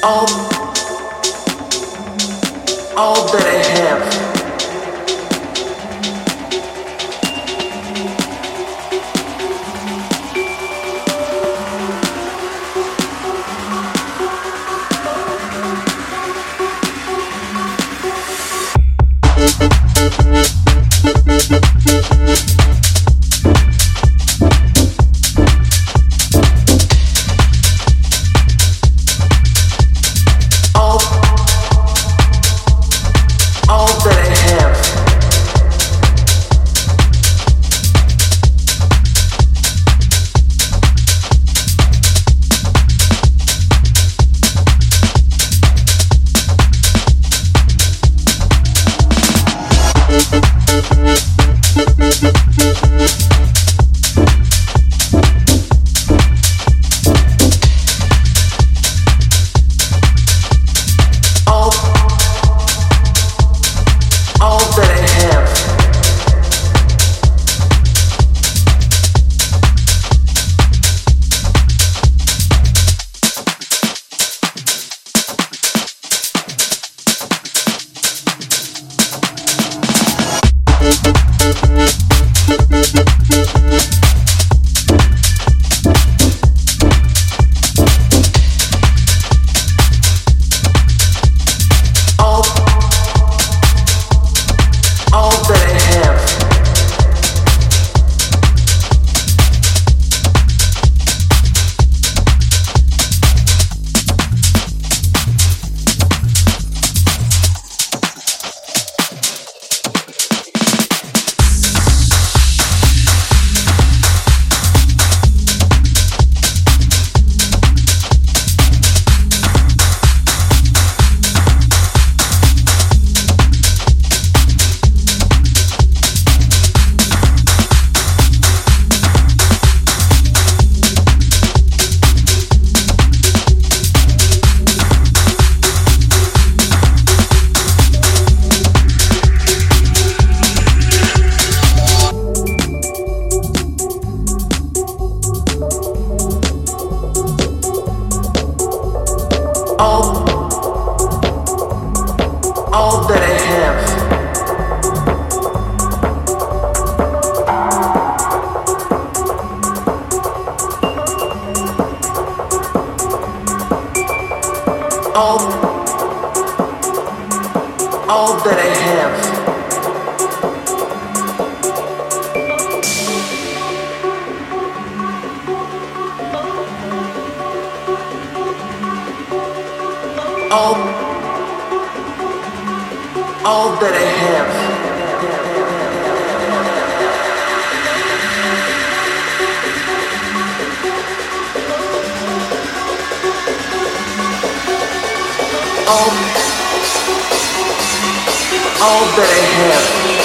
All, all that I have. all that I have. All, all that I have. All all that I have. All, all that I have.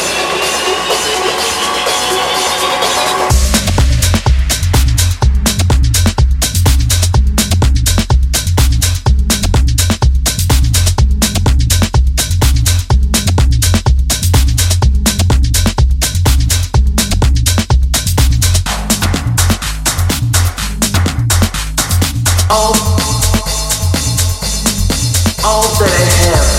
all all that I have.